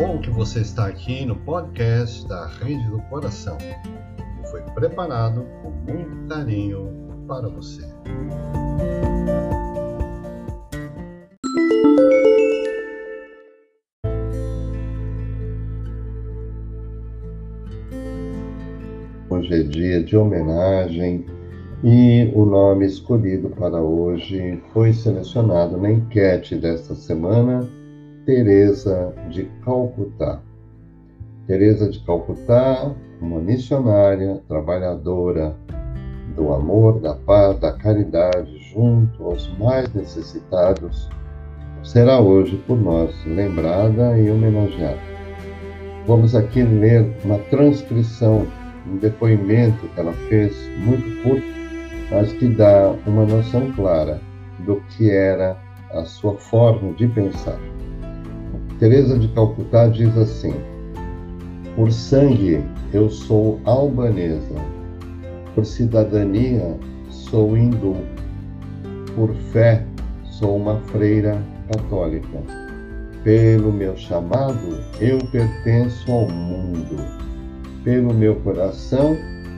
bom que você está aqui no podcast da Rede do Coração, que foi preparado com muito carinho para você. Hoje é dia de homenagem e o nome escolhido para hoje foi selecionado na enquete desta semana, Teresa de Calcutá. Teresa de Calcutá, uma missionária, trabalhadora do amor, da paz, da caridade junto aos mais necessitados, será hoje por nós lembrada e homenageada. Vamos aqui ler uma transcrição, um depoimento que ela fez, muito curto, mas que dá uma noção clara do que era a sua forma de pensar. Teresa de Calcutá diz assim: Por sangue eu sou albanesa, por cidadania sou hindu, por fé sou uma freira católica. Pelo meu chamado eu pertenço ao mundo. Pelo meu coração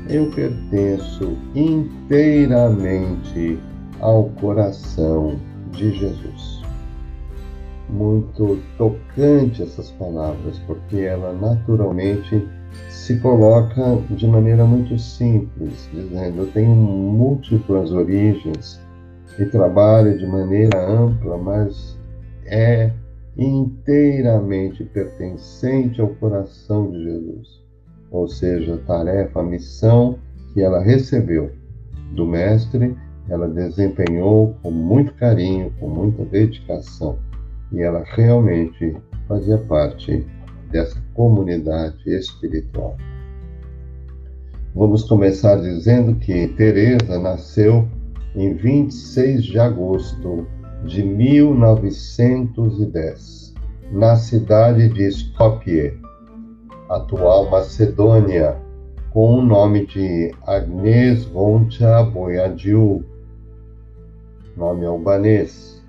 eu pertenço inteiramente ao coração de Jesus. Muito tocante essas palavras, porque ela naturalmente se coloca de maneira muito simples, dizendo: Eu tenho múltiplas origens e trabalho de maneira ampla, mas é inteiramente pertencente ao coração de Jesus. Ou seja, a tarefa, a missão que ela recebeu do Mestre, ela desempenhou com muito carinho, com muita dedicação, e ela realmente fazia parte dessa comunidade espiritual. Vamos começar dizendo que Teresa nasceu em 26 de agosto de 1910, na cidade de Skopje, atual Macedônia, com o nome de Agnes Roncha Boiadiu, nome albanês.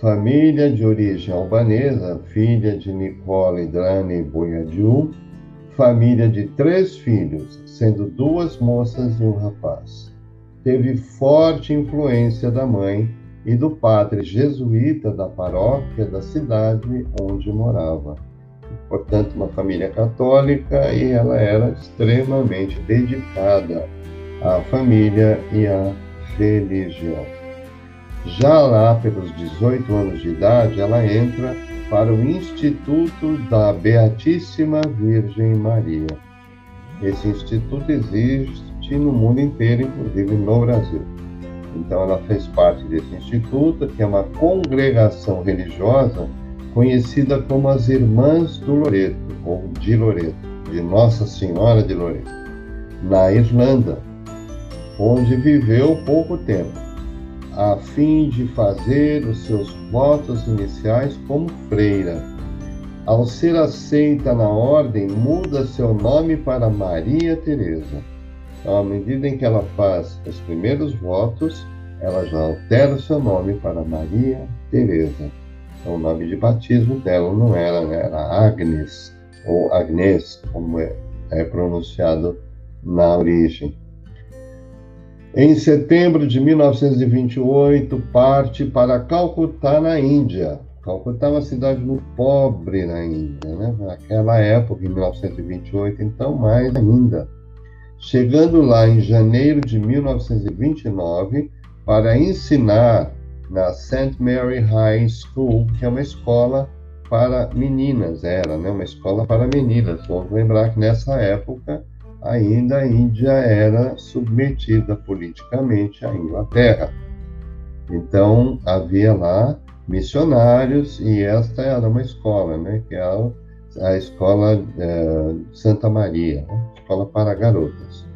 Família de origem albanesa, filha de Nicole Drane Boiadiu, família de três filhos, sendo duas moças e um rapaz. Teve forte influência da mãe e do padre jesuíta da paróquia da cidade onde morava portanto, uma família católica, e ela era extremamente dedicada à família e à religião. Já lá pelos 18 anos de idade, ela entra para o Instituto da Beatíssima Virgem Maria. Esse instituto existe no mundo inteiro, inclusive no Brasil. Então, ela fez parte desse instituto, que é uma congregação religiosa conhecida como as Irmãs do Loreto, ou de Loreto, de Nossa Senhora de Loreto, na Irlanda, onde viveu pouco tempo, a fim de fazer os seus votos iniciais como freira. Ao ser aceita na ordem, muda seu nome para Maria Teresa. Então, à medida em que ela faz os primeiros votos, ela já altera seu nome para Maria Teresa. Então, o nome de batismo dela não era, era Agnes, ou Agnes, como é, é pronunciado na origem. Em setembro de 1928, parte para Calcutá, na Índia. Calcutá é uma cidade muito pobre na Índia, né? naquela época, em 1928, então mais ainda. Chegando lá em janeiro de 1929 para ensinar na St. Mary High School, que é uma escola para meninas, era né, uma escola para meninas. Vamos lembrar que nessa época ainda a Índia era submetida politicamente à Inglaterra. Então havia lá missionários e esta era uma escola, né, que é a, escola é, Santa Maria, né, escola para garotas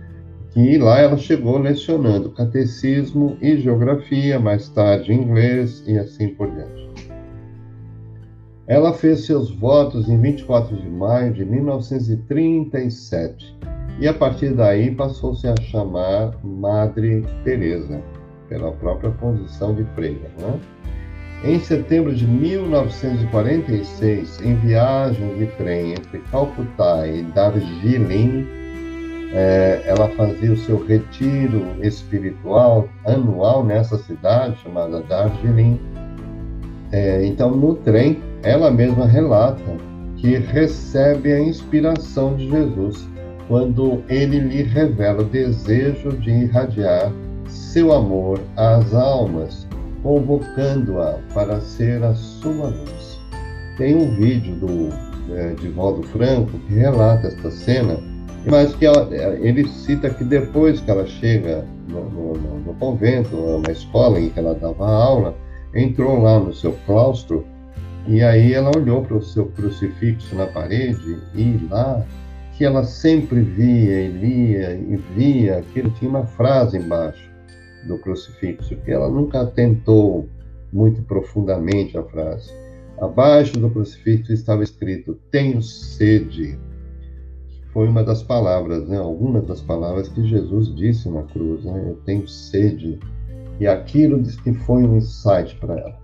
que lá ela chegou lecionando catecismo e geografia, mais tarde inglês e assim por diante. Ela fez seus votos em 24 de maio de 1937 e a partir daí passou-se a chamar Madre Teresa, pela própria posição de freira. Né? Em setembro de 1946, em viagem de trem entre Calcutá e Darjeeling, é, ela fazia o seu retiro espiritual anual nessa cidade chamada Darjeeling. É, então, no trem, ela mesma relata que recebe a inspiração de Jesus quando ele lhe revela o desejo de irradiar seu amor às almas convocando-a para ser a sua luz. Tem um vídeo do é, Divaldo Franco que relata esta cena, mas que ela, ele cita que depois que ela chega no, no, no convento, na escola em que ela dava aula, entrou lá no seu claustro e aí ela olhou para o seu crucifixo na parede e lá que ela sempre via e lia e via aquilo tinha uma frase embaixo do crucifixo, que ela nunca atentou muito profundamente a frase. Abaixo do crucifixo estava escrito: Tenho sede. Foi uma das palavras, né? Algumas das palavras que Jesus disse na cruz, né? Eu tenho sede. E aquilo diz que foi um insight para ela.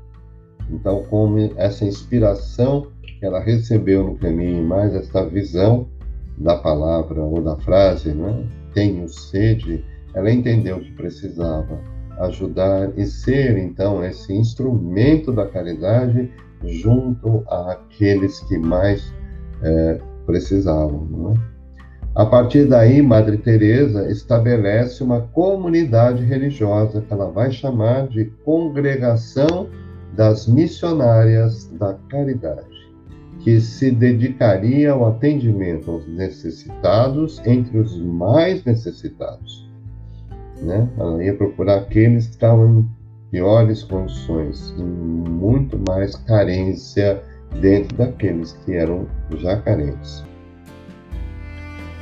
Então, como essa inspiração que ela recebeu no caminho, mais essa visão da palavra ou da frase, né? Tenho sede ela entendeu que precisava ajudar e ser, então, esse instrumento da caridade junto àqueles que mais é, precisavam. Não é? A partir daí, Madre Teresa estabelece uma comunidade religiosa que ela vai chamar de Congregação das Missionárias da Caridade, que se dedicaria ao atendimento aos necessitados entre os mais necessitados né? Ela ia procurar aqueles que estavam em piores condições, em muito mais carência dentro daqueles que eram já carentes.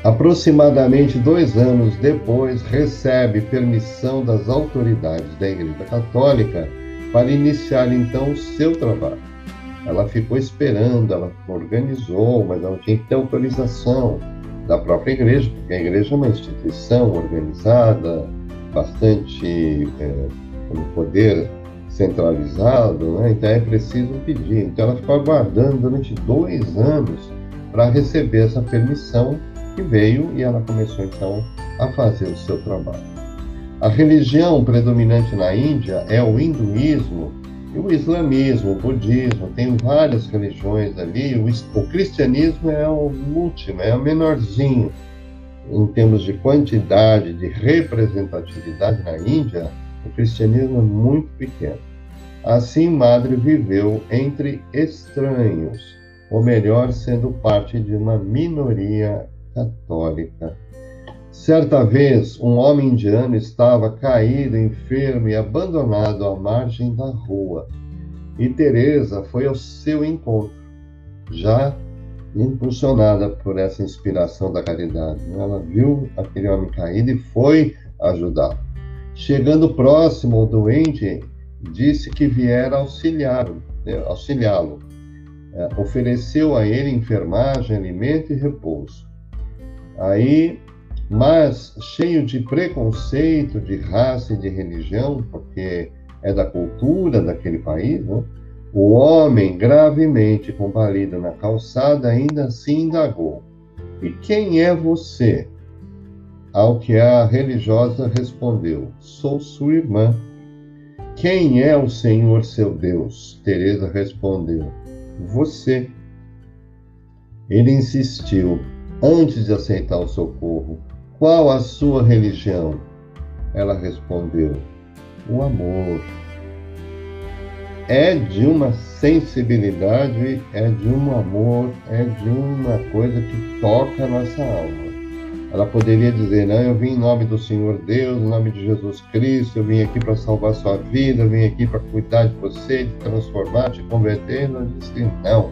Aproximadamente dois anos depois, recebe permissão das autoridades da Igreja Católica para iniciar então o seu trabalho. Ela ficou esperando, ela organizou, mas ela tinha que ter autorização da própria igreja, porque a igreja é uma instituição organizada, bastante é, poder centralizado, né? então é preciso pedir. Então ela ficou aguardando durante dois anos para receber essa permissão que veio e ela começou então a fazer o seu trabalho. A religião predominante na Índia é o hinduísmo e o islamismo, o budismo, tem várias religiões ali. O, o cristianismo é o último, é o menorzinho em termos de quantidade, de representatividade na Índia, o cristianismo é muito pequeno. Assim, Madre viveu entre estranhos, ou melhor, sendo parte de uma minoria católica. Certa vez, um homem indiano estava caído, enfermo e abandonado à margem da rua. E Teresa foi ao seu encontro, já impulsionada por essa inspiração da caridade. Ela viu aquele homem caído e foi ajudá-lo. Chegando próximo ao doente, disse que viera auxiliá-lo. Né, auxiliá-lo. É, ofereceu a ele enfermagem, alimento e repouso. Aí, mas cheio de preconceito, de raça e de religião, porque é da cultura daquele país, né? O homem, gravemente compalido na calçada, ainda assim indagou: E quem é você? Ao que a religiosa respondeu: Sou sua irmã. Quem é o Senhor seu Deus? Teresa respondeu: Você. Ele insistiu, antes de aceitar o socorro: Qual a sua religião? Ela respondeu: O amor é de uma sensibilidade, é de um amor, é de uma coisa que toca a nossa alma. Ela poderia dizer: Não, eu vim em nome do Senhor Deus, em nome de Jesus Cristo, eu vim aqui para salvar sua vida, eu vim aqui para cuidar de você, de transformar, de converter. Ela disse: Não,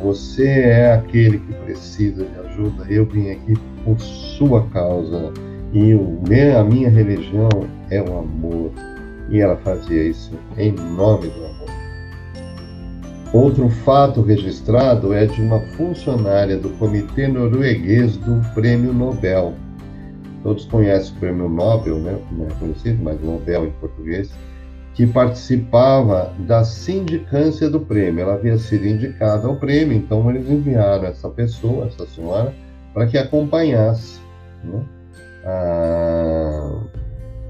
você é aquele que precisa de ajuda, eu vim aqui por sua causa. E o, a minha religião é o amor. E ela fazia isso em nome do amor. Outro fato registrado é de uma funcionária do Comitê Norueguês do Prêmio Nobel. Todos conhecem o Prêmio Nobel, né? Não é conhecido, mas Nobel em português. que participava da sindicância do prêmio. Ela havia sido indicada ao prêmio, então eles enviaram essa pessoa, essa senhora, para que acompanhasse né, a,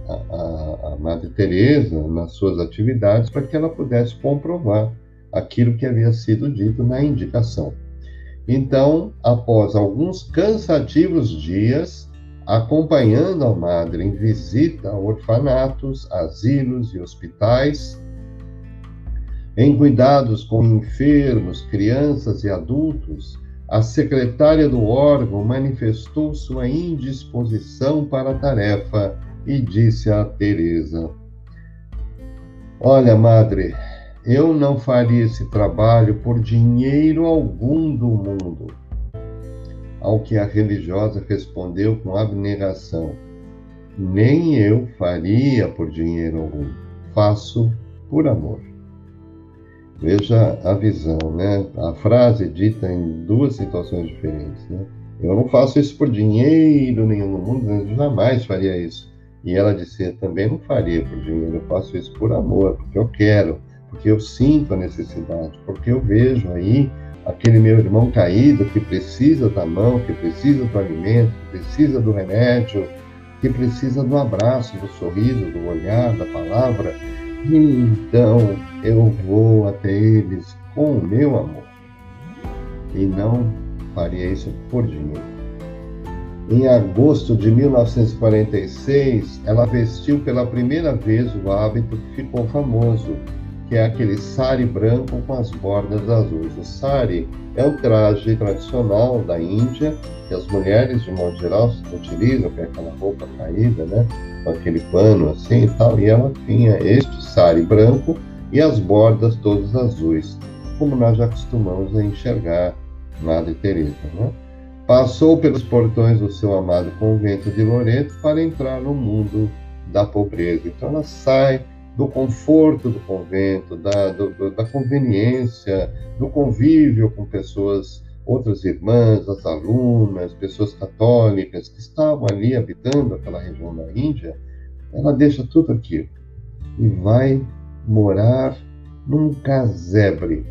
a, a Madre Teresa nas suas atividades, para que ela pudesse comprovar aquilo que havia sido dito na indicação. Então, após alguns cansativos dias, acompanhando a madre em visita a orfanatos, asilos e hospitais, em cuidados com enfermos, crianças e adultos, a secretária do órgão manifestou sua indisposição para a tarefa e disse a Teresa: Olha, madre, eu não faria esse trabalho por dinheiro algum do mundo. Ao que a religiosa respondeu com abnegação: Nem eu faria por dinheiro algum, faço por amor. Veja a visão, né? A frase dita em duas situações diferentes, né? Eu não faço isso por dinheiro nenhum no mundo, eu jamais faria isso. E ela dizia também não faria por dinheiro, eu faço isso por amor, porque eu quero porque eu sinto a necessidade, porque eu vejo aí aquele meu irmão caído que precisa da mão, que precisa do alimento, que precisa do remédio, que precisa do abraço, do sorriso, do olhar, da palavra. Então eu vou até eles com o meu amor. E não faria isso por dinheiro. Em agosto de 1946, ela vestiu pela primeira vez o hábito que ficou famoso, que é aquele sari branco com as bordas azuis. O sari é um traje tradicional da Índia que as mulheres, de modo geral, utilizam, que é aquela roupa caída, né? Com aquele pano assim e tal. E ela tinha este sari branco e as bordas todas azuis, como nós já costumamos enxergar Madre Teresa, né? Passou pelos portões do seu amado convento de Loreto para entrar no mundo da pobreza. Então ela sai do conforto do convento, da, do, da conveniência, do convívio com pessoas, outras irmãs, as alunas, pessoas católicas que estavam ali habitando aquela região da Índia, ela deixa tudo aquilo e vai morar num casebre.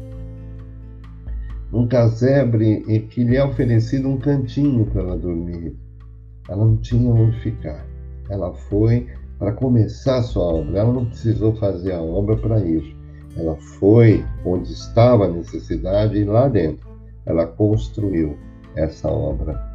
Um casebre em que lhe é oferecido um cantinho para ela dormir. Ela não tinha onde ficar. Ela foi para começar a sua obra. Ela não precisou fazer a obra para isso. Ela foi onde estava a necessidade e lá dentro ela construiu essa obra.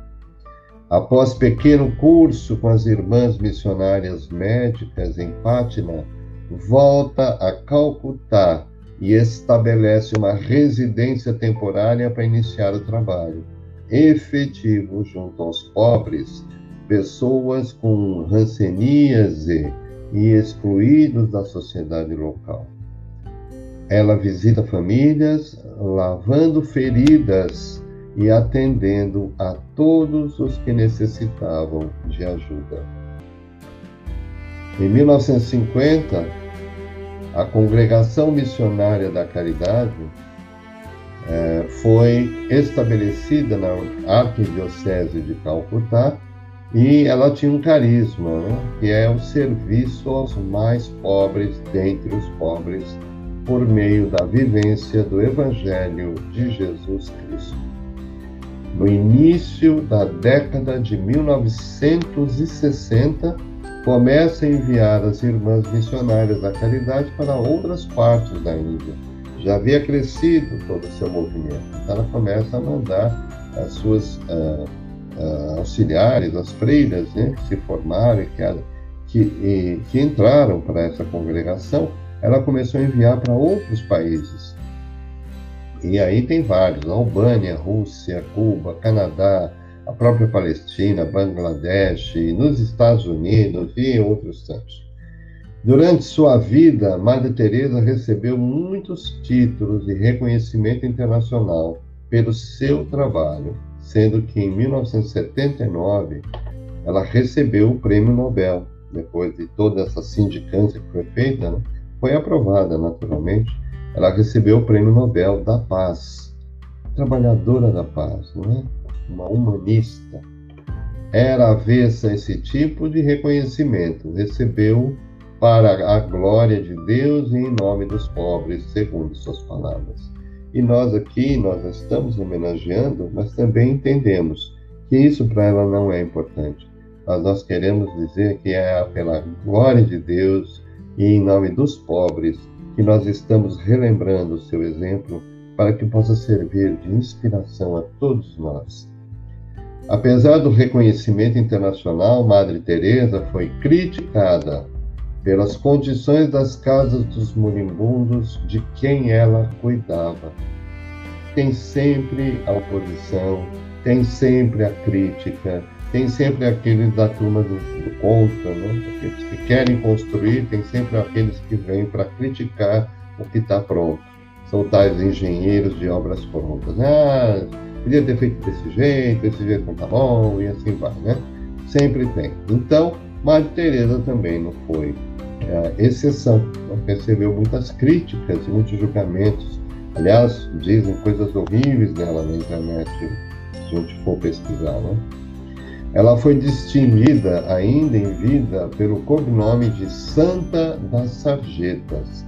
Após pequeno curso com as irmãs missionárias médicas em Patna, volta a Calcutá e estabelece uma residência temporária para iniciar o trabalho efetivo junto aos pobres pessoas com ranceníase e excluídos da sociedade local. Ela visita famílias, lavando feridas e atendendo a todos os que necessitavam de ajuda. Em 1950, a Congregação Missionária da Caridade eh, foi estabelecida na Arquidiocese de Calcutá e ela tinha um carisma, né? que é o serviço aos mais pobres dentre os pobres, por meio da vivência do Evangelho de Jesus Cristo. No início da década de 1960, começa a enviar as irmãs missionárias da caridade para outras partes da Índia. Já havia crescido todo o seu movimento, então ela começa a mandar as suas uh, uh, auxiliares, as freiras, né, que se formaram, que, que, e, que entraram para essa congregação, ela começou a enviar para outros países. E aí tem vários: Albânia, Rússia, Cuba, Canadá, a própria Palestina, Bangladesh, nos Estados Unidos e outros tantos. Durante sua vida, Madre Teresa recebeu muitos títulos e reconhecimento internacional pelo seu trabalho sendo que em 1979 ela recebeu o prêmio Nobel, depois de toda essa sindicância que foi feita, né? foi aprovada naturalmente, ela recebeu o prêmio Nobel da Paz, trabalhadora da paz, não é? Uma humanista. Era avessa a esse tipo de reconhecimento, recebeu para a glória de Deus e em nome dos pobres, segundo suas palavras. E nós aqui, nós estamos homenageando, mas também entendemos que isso para ela não é importante. Mas nós queremos dizer que é pela glória de Deus e em nome dos pobres que nós estamos relembrando o seu exemplo para que possa servir de inspiração a todos nós. Apesar do reconhecimento internacional, Madre Teresa foi criticada pelas condições das casas dos moribundos de quem ela cuidava. Tem sempre a oposição, tem sempre a crítica, tem sempre aqueles da turma do, do contra, né? aqueles que querem construir, tem sempre aqueles que vêm para criticar o que está pronto. São tais engenheiros de obras prontas. Ah, podia ter feito desse jeito, desse jeito não tá bom, e assim vai, né? Sempre tem. Então, Madre Teresa também não foi é, exceção. Não recebeu muitas críticas muitos julgamentos. Aliás, dizem coisas horríveis dela na internet, se a gente for pesquisar, né? Ela foi distinguida ainda em vida pelo cognome de Santa das Sarjetas.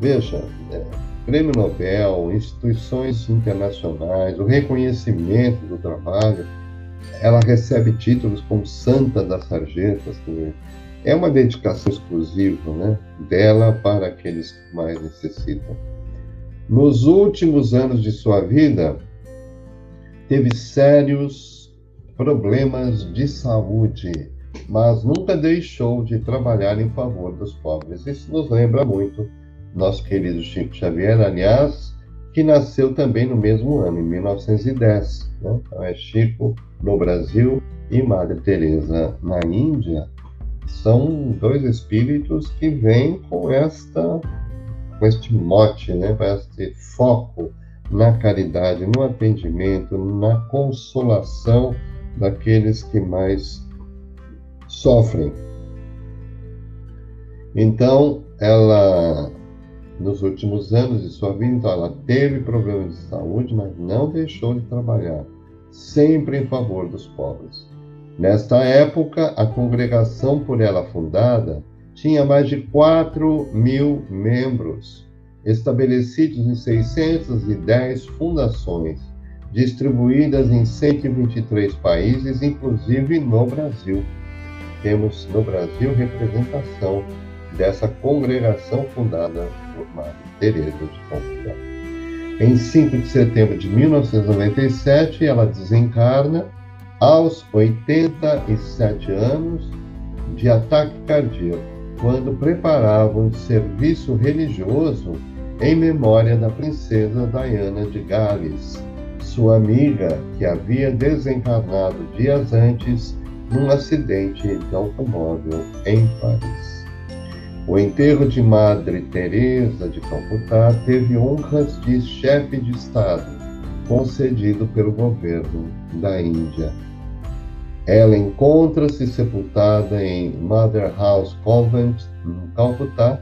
Veja, é, prêmio Nobel, instituições internacionais, o reconhecimento do trabalho, ela recebe títulos como Santa das Sarjetas, é uma dedicação exclusiva né, dela para aqueles que mais necessitam. Nos últimos anos de sua vida, teve sérios problemas de saúde, mas nunca deixou de trabalhar em favor dos pobres. Isso nos lembra muito nosso querido Chico Xavier, aliás, que nasceu também no mesmo ano, em 1910. Né? Então é Chico no Brasil e Madre Teresa na Índia. São dois espíritos que vêm com esta com este mote, né, com este foco na caridade, no atendimento, na consolação daqueles que mais sofrem. Então, ela nos últimos anos de sua vida, então ela teve problemas de saúde, mas não deixou de trabalhar, sempre em favor dos pobres. Nesta época, a congregação por ela fundada tinha mais de 4 mil membros, estabelecidos em 610 fundações, distribuídas em 123 países, inclusive no Brasil. Temos no Brasil representação dessa congregação fundada por Madre Teresa de Calcutá. Em 5 de setembro de 1997, ela desencarna aos 87 anos de ataque cardíaco, quando preparava um serviço religioso em memória da princesa Diana de Gales, sua amiga que havia desencarnado dias antes num acidente de automóvel em Paris. O enterro de Madre Teresa de Calcutá teve honras de chefe de Estado, concedido pelo governo da Índia. Ela encontra-se sepultada em Mother House Convent, em Calcutá,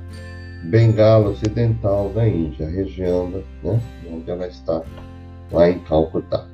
Bengala Ocidental da Índia, região né, onde ela está, lá em Calcutá.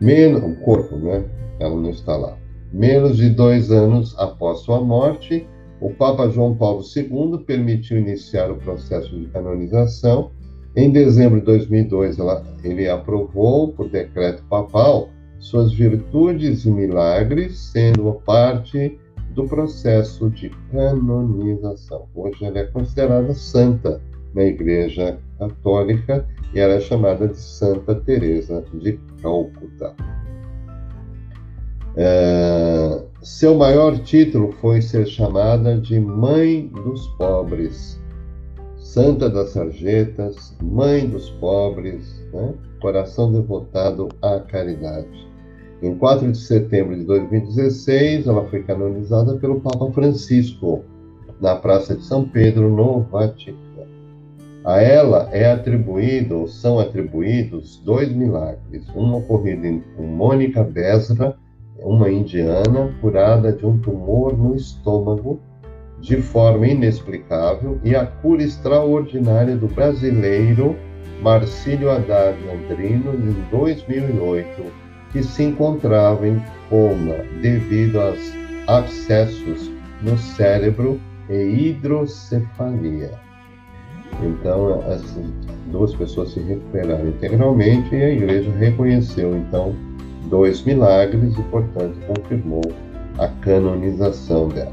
Menos, o corpo, né? Ela não está lá. Menos de dois anos após sua morte, o Papa João Paulo II permitiu iniciar o processo de canonização. Em dezembro de 2002, ela, ele aprovou, por decreto papal, suas virtudes e milagres, sendo parte do processo de canonização. Hoje ela é considerada santa na Igreja Católica e ela é chamada de Santa Teresa de Calcutá. É, seu maior título foi ser chamada de Mãe dos Pobres, Santa das Sarjetas, Mãe dos Pobres, né? coração devotado à caridade. Em 4 de setembro de 2016, ela foi canonizada pelo Papa Francisco, na Praça de São Pedro, no Vaticano. A ela é atribuído, ou são atribuídos, dois milagres, um ocorrido em Mônica Besra, uma indiana curada de um tumor no estômago de forma inexplicável e a cura extraordinária do brasileiro Marcílio Haddad Andrino em 2008, que se encontrava em coma devido aos abscessos no cérebro e hidrocefalia. Então, as duas pessoas se recuperaram integralmente e a igreja reconheceu, então, dois milagres e, portanto, confirmou a canonização dela.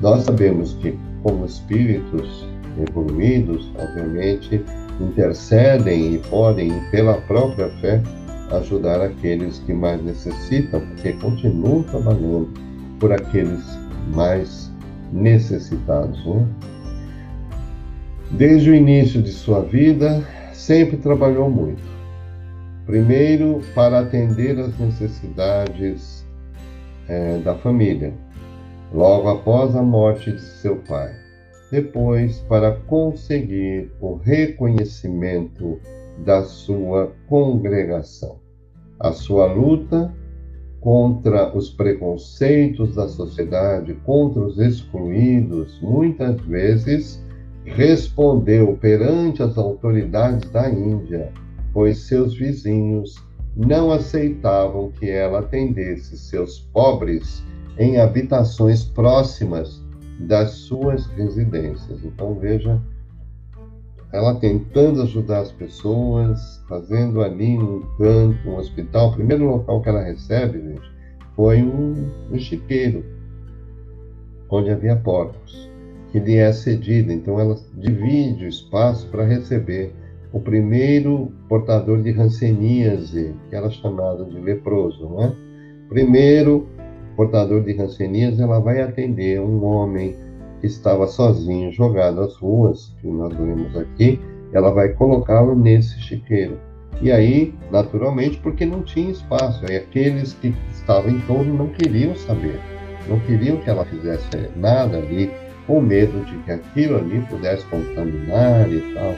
Nós sabemos que, como espíritos evoluídos, obviamente, intercedem e podem, pela própria fé, ajudar aqueles que mais necessitam, porque continuam trabalhando por aqueles mais necessitados. Né? Desde o início de sua vida, sempre trabalhou muito. Primeiro, para atender às necessidades é, da família, logo após a morte de seu pai. Depois, para conseguir o reconhecimento da sua congregação. A sua luta contra os preconceitos da sociedade, contra os excluídos, muitas vezes respondeu perante as autoridades da Índia, pois seus vizinhos não aceitavam que ela atendesse seus pobres em habitações próximas das suas residências. Então veja ela tentando ajudar as pessoas, fazendo ali um canto, um hospital. O primeiro local que ela recebe, gente, foi um, um chiqueiro, onde havia porcos, que lhe é cedido. Então ela divide o espaço para receber o primeiro portador de hanseníase, que era chamado de leproso, não é? Primeiro portador de hanseníase, ela vai atender um homem que estava sozinho, jogado às ruas, que nós vemos aqui, ela vai colocá-lo nesse chiqueiro. E aí, naturalmente, porque não tinha espaço, e aqueles que estavam em torno não queriam saber, não queriam que ela fizesse nada ali, com medo de que aquilo ali pudesse contaminar e tal,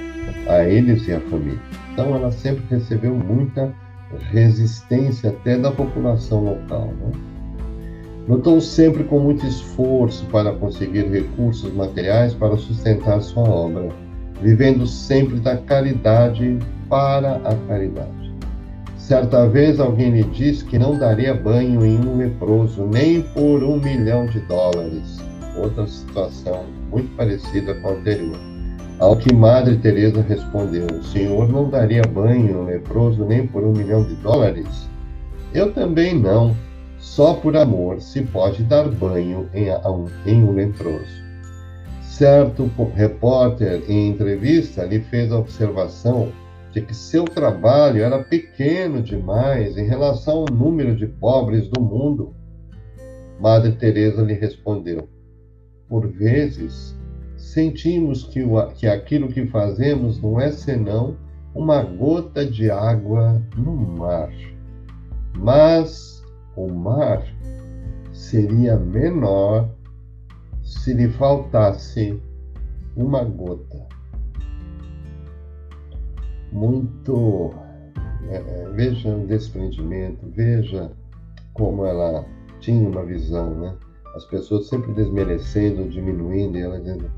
a eles e a família. Então, ela sempre recebeu muita resistência até da população local. Né? Lutou sempre com muito esforço para conseguir recursos materiais para sustentar sua obra, vivendo sempre da caridade para a caridade. Certa vez alguém lhe disse que não daria banho em um leproso nem por um milhão de dólares. Outra situação muito parecida com a anterior. Ao que Madre Teresa respondeu: O senhor não daria banho um leproso nem por um milhão de dólares? Eu também não só por amor se pode dar banho em, em um leproso. Certo repórter, em entrevista, lhe fez a observação de que seu trabalho era pequeno demais em relação ao número de pobres do mundo. Madre Teresa lhe respondeu: Por vezes sentimos que, o, que aquilo que fazemos não é senão uma gota de água no mar. Mas o mar seria menor se lhe faltasse uma gota. Muito. É, é, veja o desprendimento, veja como ela tinha uma visão, né? As pessoas sempre desmerecendo, diminuindo, e ela dizendo: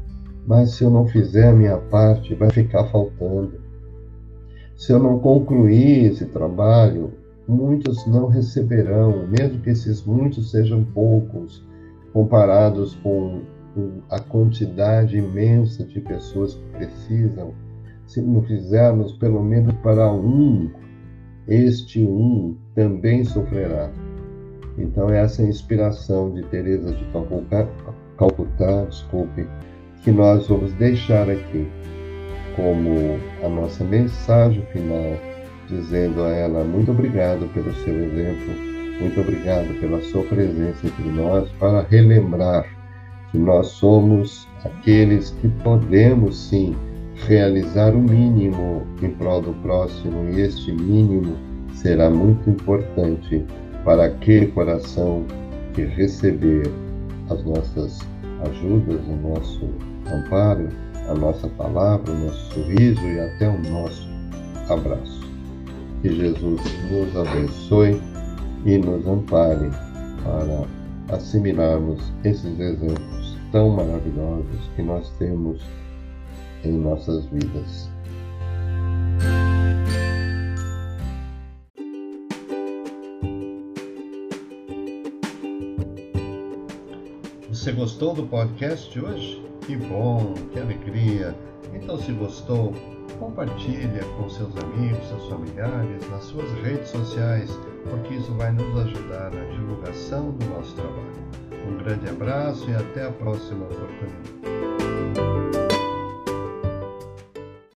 Mas se eu não fizer a minha parte, vai ficar faltando. Se eu não concluir esse trabalho, muitos não receberão, mesmo que esses muitos sejam poucos, comparados com a quantidade imensa de pessoas que precisam. Se não fizermos pelo menos para um, este um também sofrerá. Então essa é inspiração de Teresa de Calcutá, desculpe, que nós vamos deixar aqui como a nossa mensagem final dizendo a ela muito obrigado pelo seu exemplo, muito obrigado pela sua presença entre nós para relembrar que nós somos aqueles que podemos sim realizar o mínimo em prol do próximo e este mínimo será muito importante para aquele coração que receber as nossas ajudas, o nosso amparo, a nossa palavra, o nosso sorriso e até o nosso abraço. Que Jesus nos abençoe e nos ampare para assimilarmos esses exemplos tão maravilhosos que nós temos em nossas vidas. Você gostou do podcast de hoje? Que bom, que alegria! Então, se gostou, compartilha com seus amigos, seus familiares, nas suas redes sociais, porque isso vai nos ajudar na divulgação do nosso trabalho. Um grande abraço e até a próxima oportunidade.